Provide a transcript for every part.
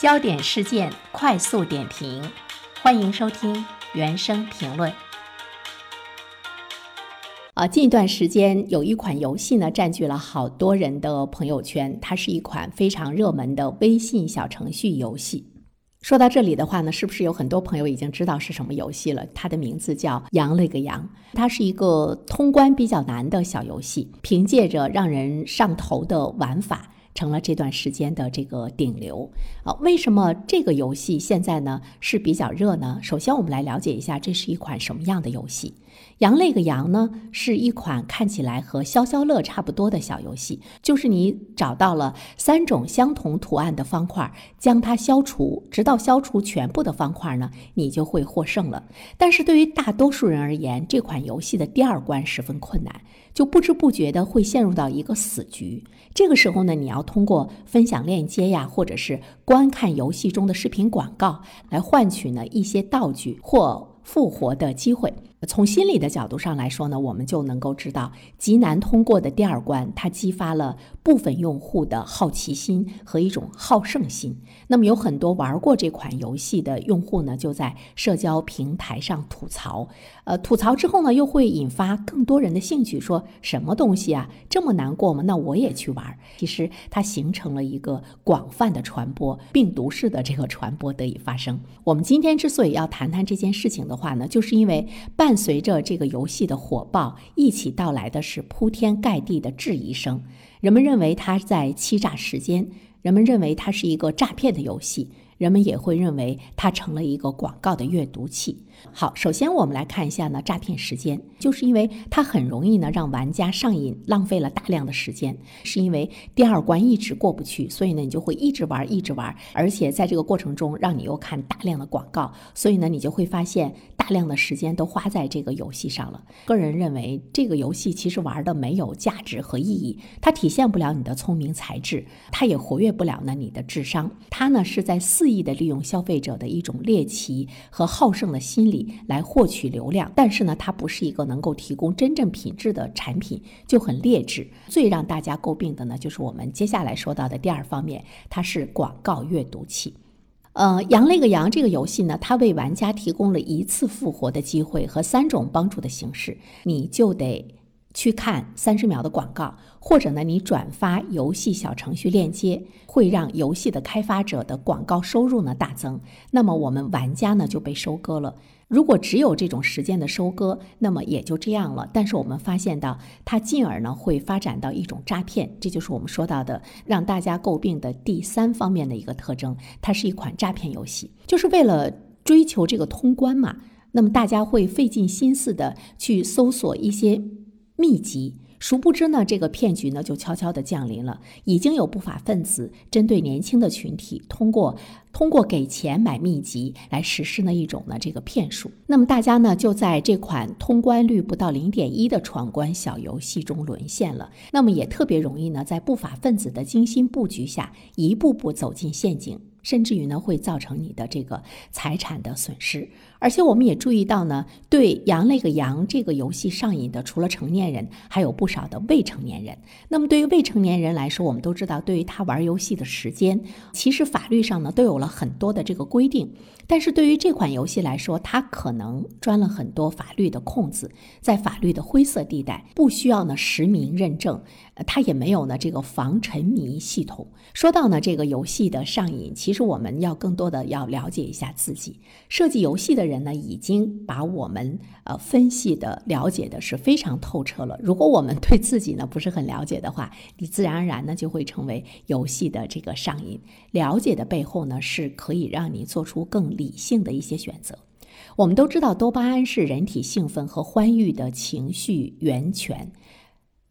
焦点事件快速点评，欢迎收听原声评论。啊，近一段时间有一款游戏呢，占据了好多人的朋友圈，它是一款非常热门的微信小程序游戏。说到这里的话呢，是不是有很多朋友已经知道是什么游戏了？它的名字叫《羊了个羊》，它是一个通关比较难的小游戏，凭借着让人上头的玩法。成了这段时间的这个顶流啊！为什么这个游戏现在呢是比较热呢？首先，我们来了解一下这是一款什么样的游戏。羊了个羊呢，是一款看起来和消消乐差不多的小游戏，就是你找到了三种相同图案的方块，将它消除，直到消除全部的方块呢，你就会获胜了。但是对于大多数人而言，这款游戏的第二关十分困难，就不知不觉的会陷入到一个死局。这个时候呢，你要通过分享链接呀，或者是观看游戏中的视频广告，来换取呢一些道具或复活的机会。从心理的角度上来说呢，我们就能够知道，极难通过的第二关，它激发了部分用户的好奇心和一种好胜心。那么有很多玩过这款游戏的用户呢，就在社交平台上吐槽，呃，吐槽之后呢，又会引发更多人的兴趣，说什么东西啊，这么难过吗？那我也去玩。其实它形成了一个广泛的传播，病毒式的这个传播得以发生。我们今天之所以要谈谈这件事情的话呢，就是因为半。伴随着这个游戏的火爆，一起到来的是铺天盖地的质疑声。人们认为他在欺诈时间，人们认为它是一个诈骗的游戏。人们也会认为它成了一个广告的阅读器。好，首先我们来看一下呢，诈骗时间，就是因为它很容易呢让玩家上瘾，浪费了大量的时间。是因为第二关一直过不去，所以呢你就会一直玩，一直玩，而且在这个过程中让你又看大量的广告，所以呢你就会发现大量的时间都花在这个游戏上了。个人认为这个游戏其实玩的没有价值和意义，它体现不了你的聪明才智，它也活跃不了呢你的智商，它呢是在肆意的利用消费者的一种猎奇和好胜的心理来获取流量，但是呢，它不是一个能够提供真正品质的产品，就很劣质。最让大家诟病的呢，就是我们接下来说到的第二方面，它是广告阅读器。呃，羊那个羊这个游戏呢，它为玩家提供了一次复活的机会和三种帮助的形式，你就得。去看三十秒的广告，或者呢，你转发游戏小程序链接，会让游戏的开发者的广告收入呢大增。那么我们玩家呢就被收割了。如果只有这种时间的收割，那么也就这样了。但是我们发现到，它进而呢会发展到一种诈骗，这就是我们说到的让大家诟病的第三方面的一个特征。它是一款诈骗游戏，就是为了追求这个通关嘛。那么大家会费尽心思的去搜索一些。秘籍，殊不知呢，这个骗局呢就悄悄的降临了。已经有不法分子针对年轻的群体，通过通过给钱买秘籍来实施呢一种呢这个骗术。那么大家呢就在这款通关率不到零点一的闯关小游戏中沦陷了。那么也特别容易呢在不法分子的精心布局下，一步步走进陷阱。甚至于呢，会造成你的这个财产的损失。而且我们也注意到呢，对“羊那个羊”这个游戏上瘾的，除了成年人，还有不少的未成年人。那么对于未成年人来说，我们都知道，对于他玩游戏的时间，其实法律上呢都有了很多的这个规定。但是对于这款游戏来说，它可能钻了很多法律的空子，在法律的灰色地带，不需要呢实名认证，它也没有呢这个防沉迷系统。说到呢这个游戏的上瘾，其实我们要更多的要了解一下自己。设计游戏的人呢，已经把我们呃分析的了解的是非常透彻了。如果我们对自己呢不是很了解的话，你自然而然呢就会成为游戏的这个上瘾。了解的背后呢，是可以让你做出更理性的一些选择。我们都知道，多巴胺是人体兴奋和欢愉的情绪源泉。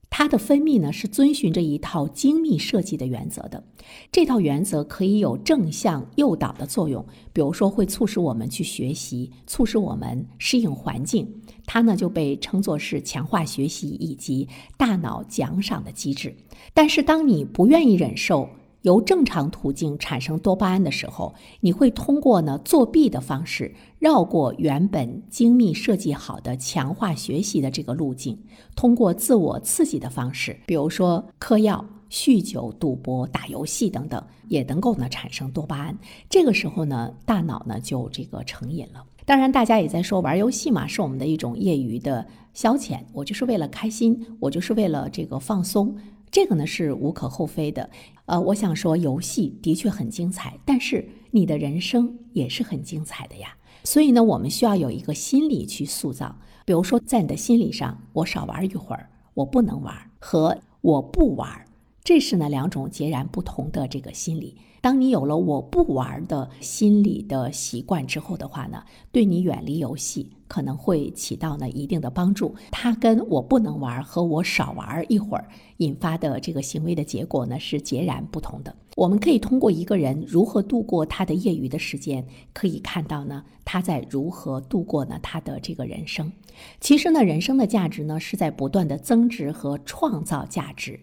它的分泌呢是遵循着一套精密设计的原则的，这套原则可以有正向诱导的作用，比如说会促使我们去学习，促使我们适应环境，它呢就被称作是强化学习以及大脑奖赏的机制。但是当你不愿意忍受，由正常途径产生多巴胺的时候，你会通过呢作弊的方式绕过原本精密设计好的强化学习的这个路径，通过自我刺激的方式，比如说嗑药、酗酒、赌博、打游戏等等，也能够呢产生多巴胺。这个时候呢，大脑呢就这个成瘾了。当然，大家也在说玩游戏嘛，是我们的一种业余的消遣。我就是为了开心，我就是为了这个放松，这个呢是无可厚非的。呃，我想说，游戏的确很精彩，但是你的人生也是很精彩的呀。所以呢，我们需要有一个心理去塑造。比如说，在你的心理上，我少玩一会儿，我不能玩，和我不玩，这是呢两种截然不同的这个心理。当你有了我不玩的心理的习惯之后的话呢，对你远离游戏可能会起到呢一定的帮助。它跟我不能玩和我少玩一会儿引发的这个行为的结果呢是截然不同的。我们可以通过一个人如何度过他的业余的时间，可以看到呢他在如何度过呢他的这个人生。其实呢，人生的价值呢是在不断的增值和创造价值。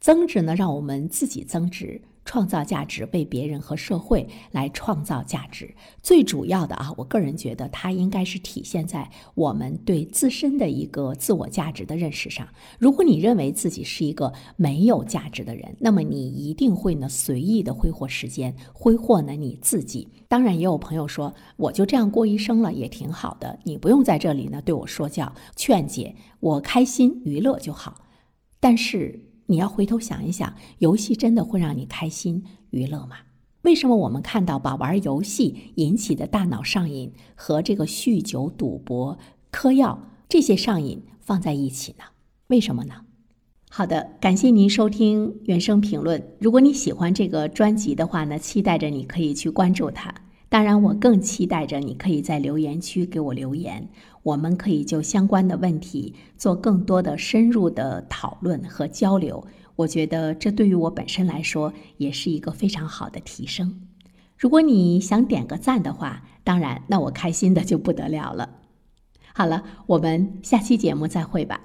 增值呢，让我们自己增值。创造价值，为别人和社会来创造价值。最主要的啊，我个人觉得它应该是体现在我们对自身的一个自我价值的认识上。如果你认为自己是一个没有价值的人，那么你一定会呢随意的挥霍时间，挥霍呢你自己。当然，也有朋友说，我就这样过一生了，也挺好的，你不用在这里呢对我说教、劝解，我开心娱乐就好。但是。你要回头想一想，游戏真的会让你开心娱乐吗？为什么我们看到把玩游戏引起的大脑上瘾和这个酗酒、赌博、嗑药这些上瘾放在一起呢？为什么呢？好的，感谢您收听原声评论。如果你喜欢这个专辑的话呢，期待着你可以去关注它。当然，我更期待着你可以在留言区给我留言，我们可以就相关的问题做更多的深入的讨论和交流。我觉得这对于我本身来说也是一个非常好的提升。如果你想点个赞的话，当然，那我开心的就不得了了。好了，我们下期节目再会吧。